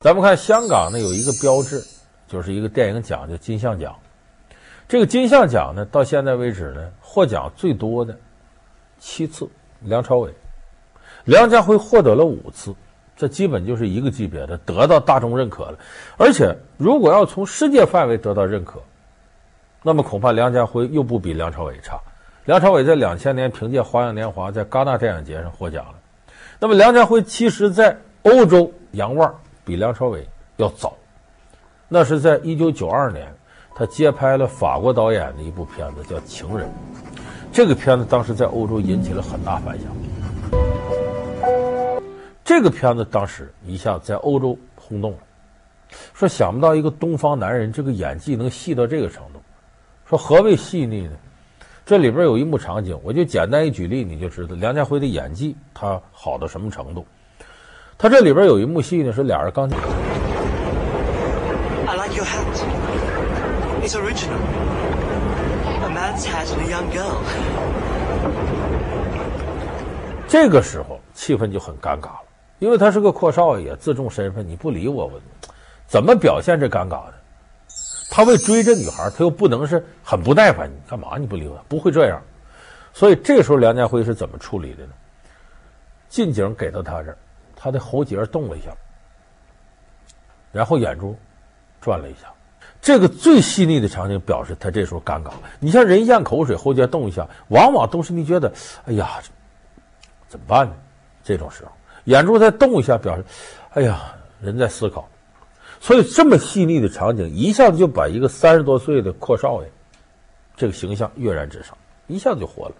咱们看香港呢，有一个标志，就是一个电影奖，叫金像奖。这个金像奖呢，到现在为止呢，获奖最多的七次，梁朝伟、梁家辉获得了五次，这基本就是一个级别的，得到大众认可了。而且，如果要从世界范围得到认可，那么恐怕梁家辉又不比梁朝伟差。梁朝伟在两千年凭借《花样年华》在戛纳电影节上获奖了。那么梁家辉其实在欧洲洋腕。比梁朝伟要早，那是在一九九二年，他接拍了法国导演的一部片子，叫《情人》。这个片子当时在欧洲引起了很大反响。这个片子当时一下在欧洲轰动了，说想不到一个东方男人这个演技能细到这个程度。说何谓细腻呢？这里边有一幕场景，我就简单一举例，你就知道梁家辉的演技他好到什么程度。他这里边有一幕戏呢，是俩人刚。I like your hat. It's original. A man's hat and a young girl. 这个时候气氛就很尴尬了，因为他是个阔少爷，自重身份，你不理我，我怎么表现这尴尬呢？他为追这女孩，他又不能是很不耐烦，你干嘛你不理我？不会这样。所以这时候梁家辉是怎么处理的呢？近景给到他这儿。他的喉结动了一下，然后眼珠转了一下，这个最细腻的场景表示他这时候尴尬。你像人咽口水，喉结动一下，往往都是你觉得，哎呀，怎么办呢？这种时候，眼珠再动一下，表示，哎呀，人在思考。所以这么细腻的场景，一下子就把一个三十多岁的阔少爷这个形象跃然纸上，一下子就活了。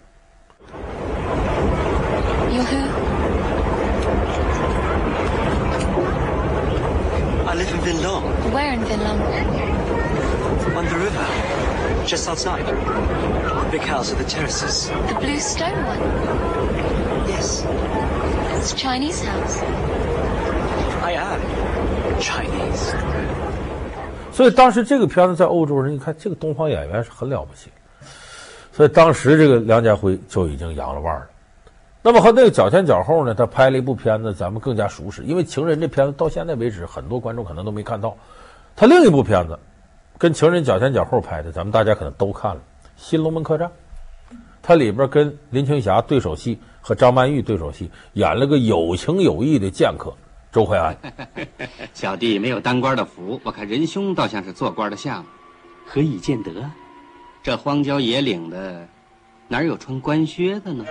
Just outside. The big house with the terraces. The blue stone one? Yes. It's a Chinese house. I am Chinese. 所以当时这个片子在欧洲人一看，这个东方演员是很了不起。所以当时这个梁家辉就已经扬了腕了。那么和那个脚前脚后呢，他拍了一部片子，咱们更加熟识，因为《情人》这片子到现在为止，很多观众可能都没看到。他另一部片子，跟《情人》脚前脚后拍的，咱们大家可能都看了《新龙门客栈》。它里边跟林青霞对手戏，和张曼玉对手戏，演了个有情有义的剑客周淮安。小弟没有当官的福，我看仁兄倒像是做官的相，何以见得？这荒郊野岭的，哪有穿官靴的呢？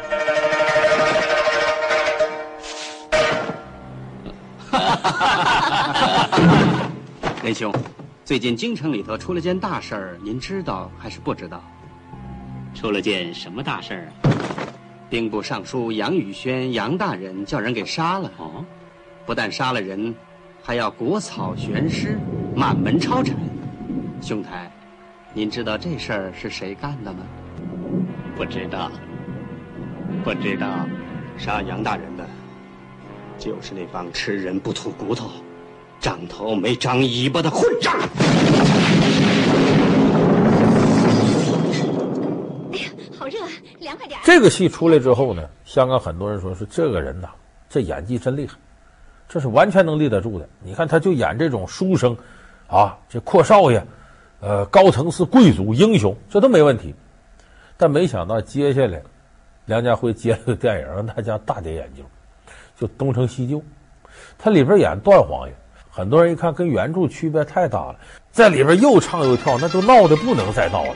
仁兄，最近京城里头出了件大事儿，您知道还是不知道？出了件什么大事儿啊？兵部尚书杨宇轩杨大人叫人给杀了。哦，不但杀了人，还要国草悬尸，满门抄斩。兄台，您知道这事儿是谁干的吗？不知道，不知道。杀杨大人的，就是那帮吃人不吐骨头。长头没长尾巴的混账！哎呀，好热，凉快点。这个戏出来之后呢，香港很多人说是这个人呐，这演技真厉害，这是完全能立得住的。你看，他就演这种书生，啊，这阔少爷，呃，高层次贵族英雄，这都没问题。但没想到接下来，梁家辉接了个电影，让大家大跌眼镜，就《东成西就》，他里边演段皇爷。很多人一看跟原著区别太大了，在里边又唱又跳，那都闹得不能再闹了。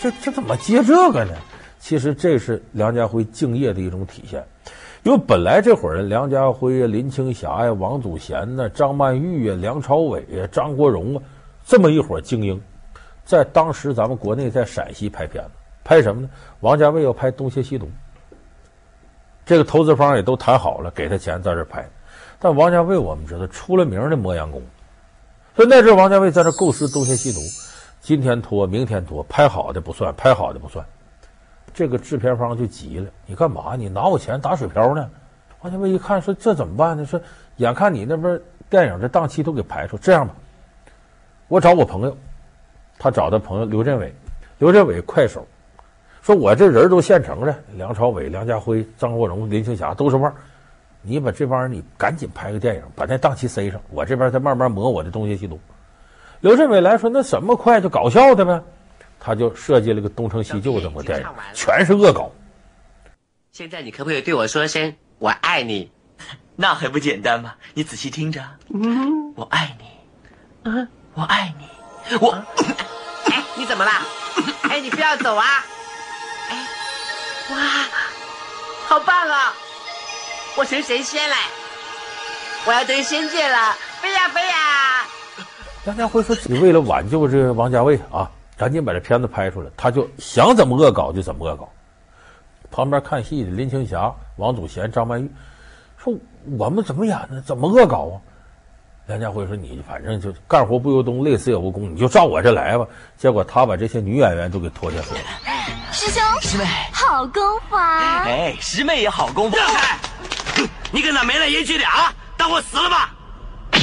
这这怎么接这个呢？其实这是梁家辉敬业的一种体现。因为本来这伙人，梁家辉啊、林青霞呀、王祖贤呐、张曼玉呀、梁朝伟呀、张国荣啊，这么一伙精英，在当时咱们国内在陕西拍片子，拍什么呢？王家卫要拍《东邪西毒》，这个投资方也都谈好了，给他钱在这拍。但王家卫我们知道出了名的磨洋工，所以那阵王家卫在这构思《东邪西毒》，今天拖，明天拖，拍好的不算，拍好的不算。这个制片方就急了，你干嘛？你拿我钱打水漂呢？王家卫一看说：“这怎么办呢？说眼看你那边电影的档期都给排出，这样吧，我找我朋友，他找的朋友刘镇伟，刘镇伟快手，说我这人都现成的，梁朝伟、梁家辉、张国荣、林青霞都是腕儿，你把这帮人你赶紧拍个电影，把那档期塞上，我这边再慢慢磨我的东邪西毒。”刘镇伟来说：“那什么快就搞笑的呗。”他就设计了个东成西就这么个电影，全是恶搞。现在你可不可以对我说声“我爱你”？那还不简单吗？你仔细听着，嗯，我爱你，嗯，我爱你，我。哎，你怎么了？哎，你不要走啊！哎，哇，好棒啊！我成神仙了，我要登仙界了，飞呀飞呀！梁家辉说：“你为了挽救这个王家卫啊。”赶紧把这片子拍出来，他就想怎么恶搞就怎么恶搞。旁边看戏的林青霞、王祖贤、张曼玉说：“我们怎么演呢？怎么恶搞啊？”梁家辉说：“你反正就干活不由东，累死也无功，你就照我这来吧。”结果他把这些女演员都给拖下水了。师兄，师妹，好功夫啊！哎，师妹也好功夫。让开！你跟他没了一句俩，当我死了吧？啊！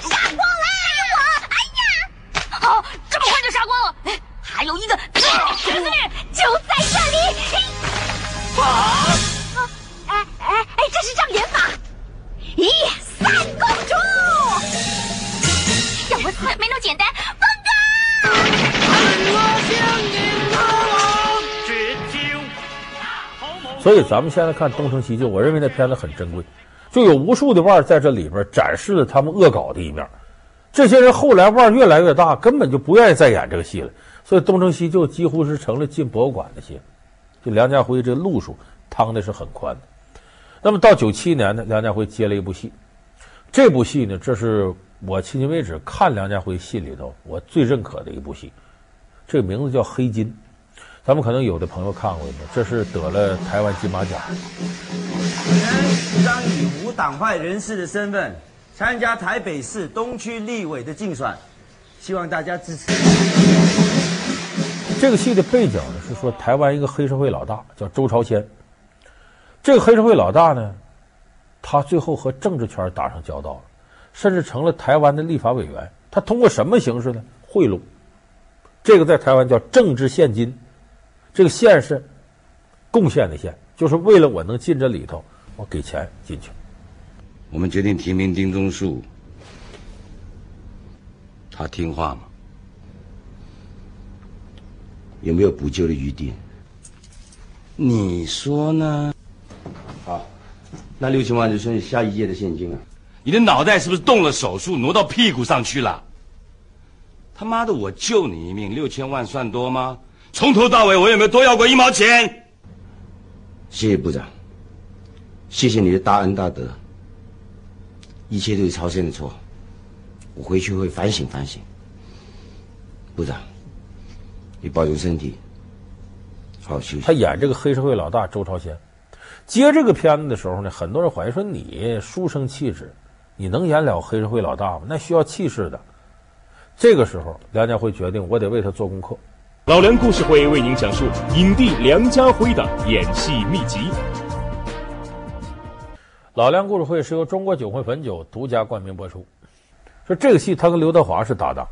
杀光了！我，哎呀！好。这么快就杀光了，还有一个侄子女就在这里。啊！哎哎哎，这是障眼法，咦三公主，要我死没那么简单，放开！所以咱们现在看《东成西就》，我认为那片子很珍贵，就有无数的腕儿在这里边展示了他们恶搞的一面。这些人后来腕儿越来越大，根本就不愿意再演这个戏了，所以《东成西就》几乎是成了进博物馆的戏。就梁家辉这路数趟的是很宽。那么到九七年呢，梁家辉接了一部戏，这部戏呢，这是我迄今为止看梁家辉戏里头我最认可的一部戏，这个名字叫《黑金》。咱们可能有的朋友看过，这是得了台湾金马奖。本人将以无党派人士的身份。参加台北市东区立委的竞选，希望大家支持。这个戏的背景呢，是说台湾一个黑社会老大叫周朝先。这个黑社会老大呢，他最后和政治圈打上交道了，甚至成了台湾的立法委员。他通过什么形式呢？贿赂。这个在台湾叫政治献金，这个献是贡献的献，就是为了我能进这里头，我给钱进去。我们决定提名丁宗树，他听话吗？有没有补救的余地？你说呢？好，那六千万就算是下一届的现金了。你的脑袋是不是动了手术，挪到屁股上去了？他妈的，我救你一命，六千万算多吗？从头到尾，我有没有多要过一毛钱？谢谢部长，谢谢你的大恩大德。一切都是朝鲜的错，我回去会反省反省。部长，你保重身体，好好休息。他演这个黑社会老大周朝先，接这个片子的时候呢，很多人怀疑说，你书生气质，你能演了黑社会老大吗？那需要气势的。这个时候，梁家辉决定，我得为他做功课。老梁故事会为您讲述影帝梁家辉的演戏秘籍。老梁故事会是由中国酒会汾酒独家冠名播出。说这个戏他跟刘德华是搭档，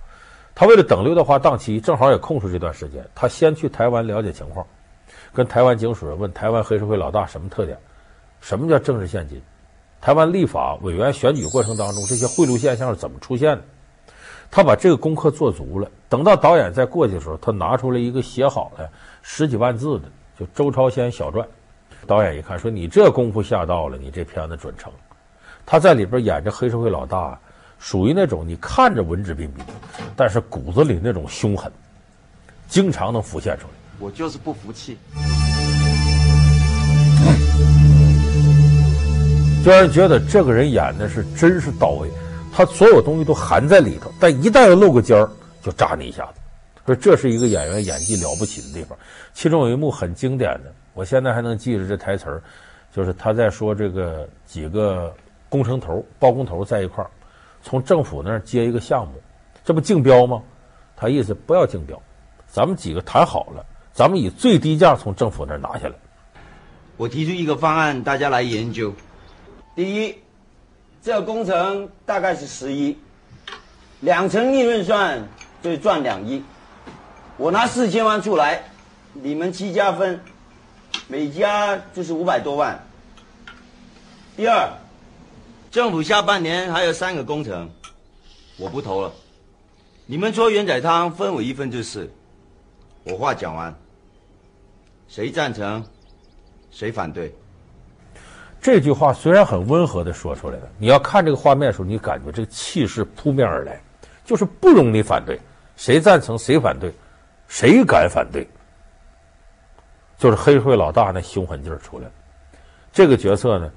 他为了等刘德华档期，正好也空出这段时间，他先去台湾了解情况，跟台湾警署问台湾黑社会老大什么特点，什么叫政治献金，台湾立法委员选举过程当中这些贿赂现象是怎么出现的，他把这个功课做足了。等到导演再过去的时候，他拿出来一个写好的十几万字的，就周朝先小传。导演一看，说：“你这功夫下到了，你这片子准成。”他在里边演着黑社会老大，属于那种你看着文质彬彬，但是骨子里那种凶狠，经常能浮现出来。我就是不服气，就让人觉得这个人演的是真是到位，他所有东西都含在里头，但一旦要露个尖儿，就扎你一下子。说这是一个演员演技了不起的地方。其中有一幕很经典的。我现在还能记着这台词儿，就是他在说这个几个工程头、包工头在一块儿，从政府那儿接一个项目，这不竞标吗？他意思不要竞标，咱们几个谈好了，咱们以最低价从政府那儿拿下来。我提出一个方案，大家来研究。第一，这个工程大概是十亿，两成利润算就赚两亿，我拿四千万出来，你们七家分，每家就是五百多万。第二，政府下半年还有三个工程，我不投了，你们搓圆仔汤分我一份就是。我话讲完，谁赞成，谁反对？这句话虽然很温和的说出来了，你要看这个画面的时候，你感觉这个气势扑面而来，就是不容你反对，谁赞成谁反对，谁敢反对？就是黑社会老大那凶狠劲儿出来了。这个角色呢，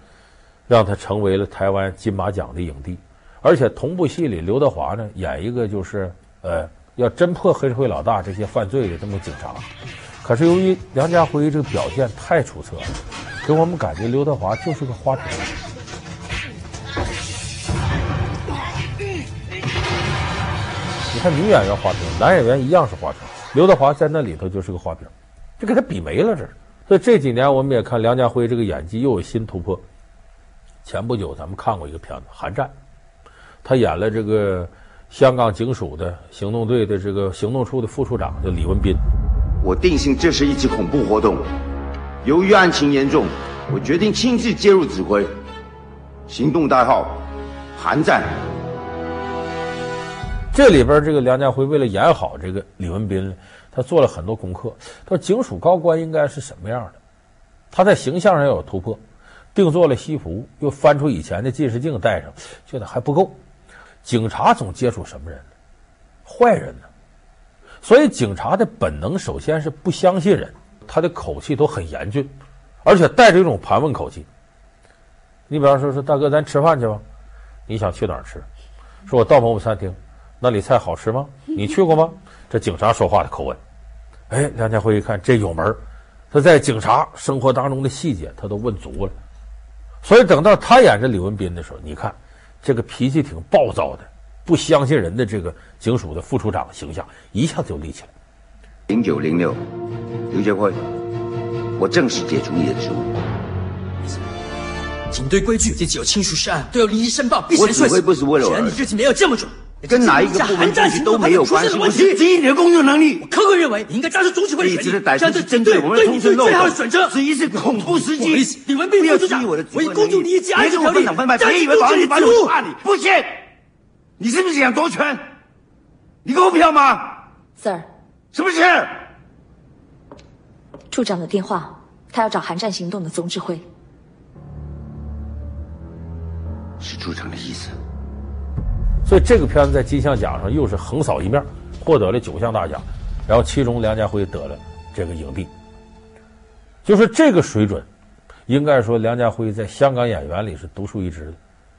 让他成为了台湾金马奖的影帝，而且同部戏里刘德华呢演一个就是呃。要侦破黑社会老大这些犯罪的这么警察，可是由于梁家辉这个表现太出色了，给我们感觉刘德华就是个花瓶。你看女演员花瓶，男演员一样是花瓶，刘德华在那里头就是个花瓶，就给他比没了这。所以这几年我们也看梁家辉这个演技又有新突破。前不久咱们看过一个片子《寒战》，他演了这个。香港警署的行动队的这个行动处的副处长叫李文斌。我定性这是一起恐怖活动，由于案情严重，我决定亲自介入指挥。行动代号“寒战”。这里边这个梁家辉为了演好这个李文斌，他做了很多功课。他说警署高官应该是什么样的？他在形象上有突破，定做了西服，又翻出以前的近视镜戴上，觉得还不够。警察总接触什么人呢？坏人呢？所以警察的本能首先是不相信人，他的口气都很严峻，而且带着一种盘问口气。你比方说说大哥，咱吃饭去吧？你想去哪儿吃？说我到某某餐厅，那里菜好吃吗？你去过吗？这警察说话的口吻。哎，梁家辉一看这有门，他在警察生活当中的细节他都问足了，所以等到他演这李文斌的时候，你看。这个脾气挺暴躁的，不相信人的这个警署的副处长形象一下子就立起来。零九零六，刘杰辉，我正式解除你的职务。警队规矩，自己有亲属涉案都要立即申报，必须我指挥不是为了我，既然你日子没有这么准，跟哪一个部门进去都没有关系。我质疑你的工作能力。我客观认为你应该加入总指挥的权力。这样对针对我们的通讯漏洞，质疑是恐怖袭击。李文斌副处长，我以公主利益及安全条例，别以为保你怕你。不信，你是不是想夺权？你给我票吗？Sir，什么事？处长的电话，他要找韩战行动的总指挥。是处长的意思。所以这个片子在金像奖上又是横扫一面，获得了九项大奖，然后其中梁家辉得了这个影帝。就是这个水准，应该说梁家辉在香港演员里是独树一帜的。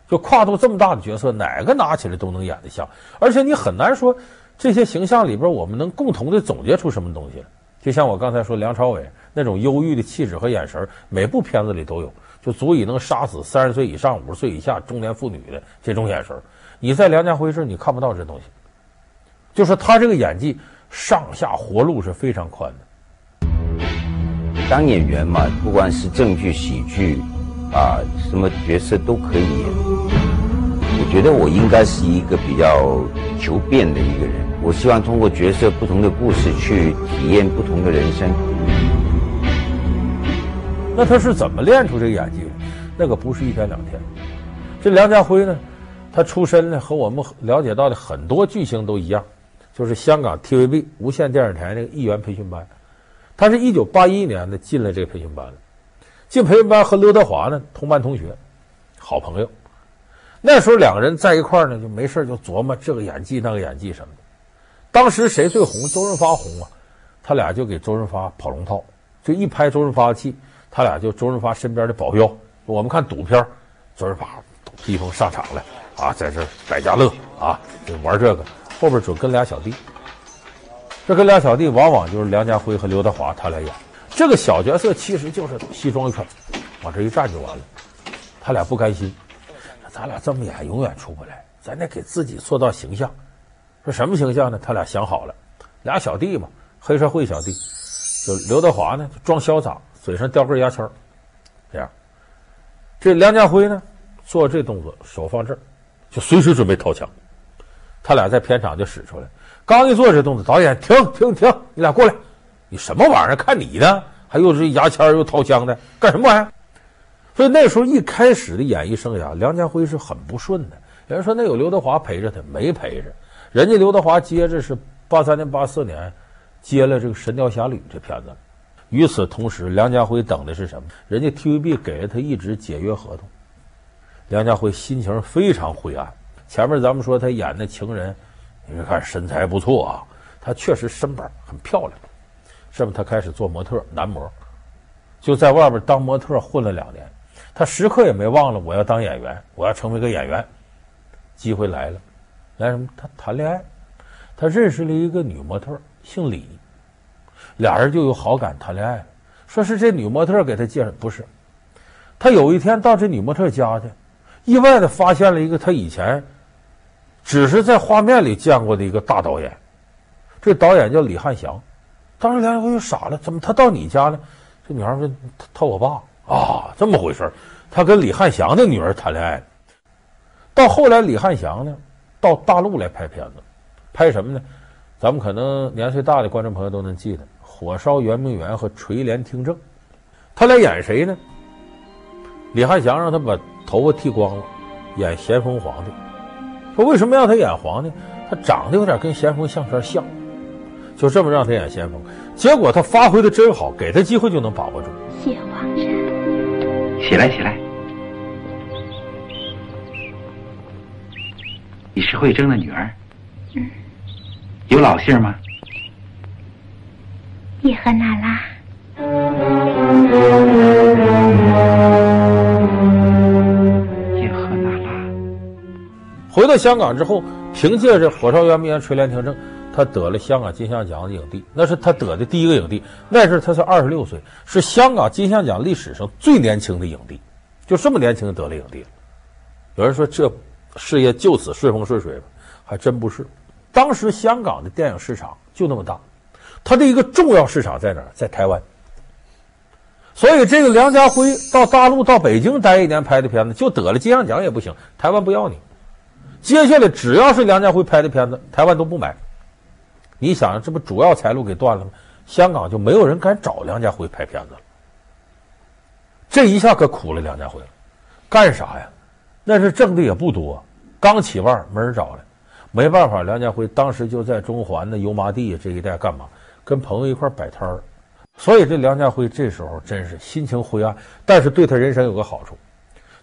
就跨度这么大的角色，哪个拿起来都能演得像，而且你很难说这些形象里边我们能共同的总结出什么东西来。就像我刚才说梁朝伟那种忧郁的气质和眼神，每部片子里都有。就足以能杀死三十岁以上、五十岁以下中年妇女的这种眼神，你在梁家辉这儿你看不到这东西。就是他这个演技上下活路是非常宽的。当演员嘛，不管是正剧、喜剧，啊，什么角色都可以演。我觉得我应该是一个比较求变的一个人。我希望通过角色不同的故事去体验不同的人生。那他是怎么练出这个演技的？那个不是一天两天。这梁家辉呢，他出身呢和我们了解到的很多巨星都一样，就是香港 TVB 无线电视台那个艺员培训班。他是一九八一年的进了这个培训班了，进培训班和刘德华呢同班同学，好朋友。那时候两个人在一块呢，就没事就琢磨这个演技那个演技什么的。当时谁最红？周润发红啊，他俩就给周润发跑龙套，就一拍周润发的戏。他俩就周润发身边的保镖，我们看赌片，周润发披风上场了啊，在这百家乐啊，就玩这个，后边准跟俩小弟，这跟俩小弟往往就是梁家辉和刘德华他俩演这个小角色，其实就是西装一穿，往这一站就完了。他俩不甘心，咱俩这么演永远出不来，咱得给自己塑造形象，说什么形象呢？他俩想好了，俩小弟嘛，黑社会小弟，就刘德华呢装潇洒。嘴上叼根牙签，这样。这梁家辉呢，做这动作，手放这儿，就随时准备掏枪。他俩在片场就使出来，刚一做这动作，导演停停停，你俩过来，你什么玩意儿？看你的，还又是牙签又掏枪的，干什么玩意儿？所以那时候一开始的演艺生涯，梁家辉是很不顺的。有人说那有刘德华陪着他，没陪着，人家刘德华接着是八三年、八四年接了这个《神雕侠侣》这片子。与此同时，梁家辉等的是什么？人家 TVB 给了他一纸解约合同。梁家辉心情非常灰暗。前面咱们说他演的情人，你看身材不错啊，他确实身板很漂亮。是不他开始做模特男模，就在外边当模特混了两年。他时刻也没忘了我要当演员，我要成为个演员。机会来了，来什么？他谈恋爱，他认识了一个女模特，姓李。俩人就有好感，谈恋爱。说是这女模特给他介绍，不是。他有一天到这女模特家去，意外的发现了一个他以前只是在画面里见过的一个大导演。这导演叫李汉祥。当时梁家辉就傻了，怎么他到你家呢？这女孩说：“他他我爸啊，这么回事。”他跟李汉祥的女儿谈恋爱。到后来，李汉祥呢，到大陆来拍片子，拍什么呢？咱们可能年岁大的观众朋友都能记得。火烧圆明园和垂帘听政，他来演谁呢？李翰祥让他把头发剃光了，演咸丰皇帝。说为什么让他演皇帝？他长得有点跟咸丰相片像，就这么让他演咸丰。结果他发挥的真好，给他机会就能把握住。谢皇上，起来起来。你是惠征的女儿，嗯，有老姓吗？叶赫那拉，叶赫那拉。回到香港之后，凭借着《火烧圆明园》《垂帘听政》，他得了香港金像奖的影帝，那是他得的第一个影帝。那时候他才二十六岁，是香港金像奖历史上最年轻的影帝，就这么年轻得了影帝。有人说这事业就此顺风顺水吗？还真不是。当时香港的电影市场就那么大。他的一个重要市场在哪儿？在台湾。所以这个梁家辉到大陆、到北京待一年拍的片子，就得了金像奖也不行，台湾不要你。接下来只要是梁家辉拍的片子，台湾都不买。你想，这不主要财路给断了吗？香港就没有人敢找梁家辉拍片子了。这一下可苦了梁家辉了，干啥呀？那是挣的也不多，刚起腕没人找了，没办法，梁家辉当时就在中环的油麻地这一带干嘛？跟朋友一块儿摆摊儿，所以这梁家辉这时候真是心情灰暗。但是对他人生有个好处，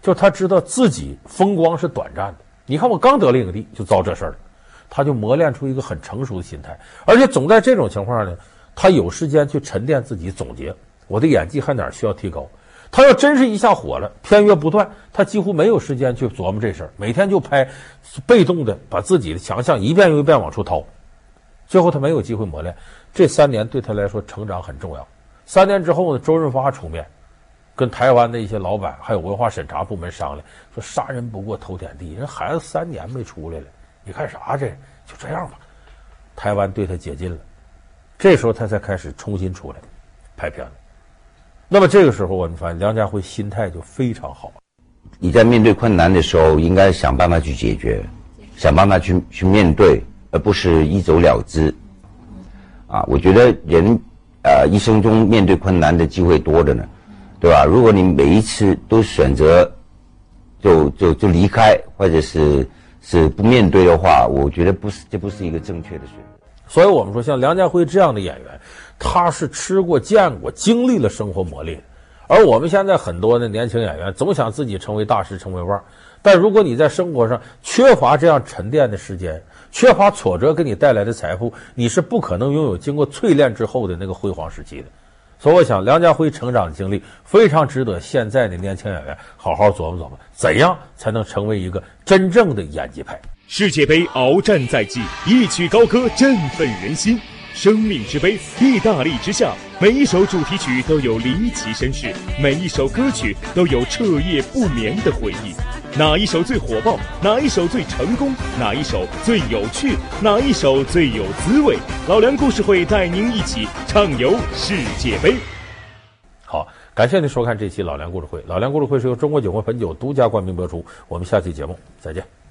就他知道自己风光是短暂的。你看我刚得了影帝就遭这事儿了，他就磨练出一个很成熟的心态。而且总在这种情况呢，他有时间去沉淀自己，总结我的演技还哪儿需要提高。他要真是一下火了，片约不断，他几乎没有时间去琢磨这事儿，每天就拍，被动的把自己的强项一遍又一遍往出掏。最后他没有机会磨练，这三年对他来说成长很重要。三年之后呢，周润发出面，跟台湾的一些老板还有文化审查部门商量，说杀人不过头点地，人孩子三年没出来了，你看啥这？就这样吧。台湾对他解禁了，这时候他才开始重新出来拍片子。那么这个时候我们发现梁家辉心态就非常好。你在面对困难的时候，应该想办法去解决，想办法去去面对。而不是一走了之，啊，我觉得人，呃，一生中面对困难的机会多着呢，对吧？如果你每一次都选择就就就离开，或者是是不面对的话，我觉得不是，这不是一个正确的选择。所以我们说，像梁家辉这样的演员，他是吃过、见过、经历了生活磨练，而我们现在很多的年轻演员总想自己成为大师、成为腕儿，但如果你在生活上缺乏这样沉淀的时间。缺乏挫折给你带来的财富，你是不可能拥有经过淬炼之后的那个辉煌时期的。所以，我想梁家辉成长的经历非常值得现在的年轻演员好好琢磨琢磨，怎样才能成为一个真正的演技派。世界杯鏖战在即，一曲高歌振奋人心。生命之杯，意大利之夏，每一首主题曲都有离奇身世，每一首歌曲都有彻夜不眠的回忆。哪一首最火爆？哪一首最成功？哪一首最有趣？哪一首最有滋味？老梁故事会带您一起畅游世界杯。好，感谢您收看这期《老梁故事会》，《老梁故事会》是由中国酒魂汾酒独家冠名播出。我们下期节目再见。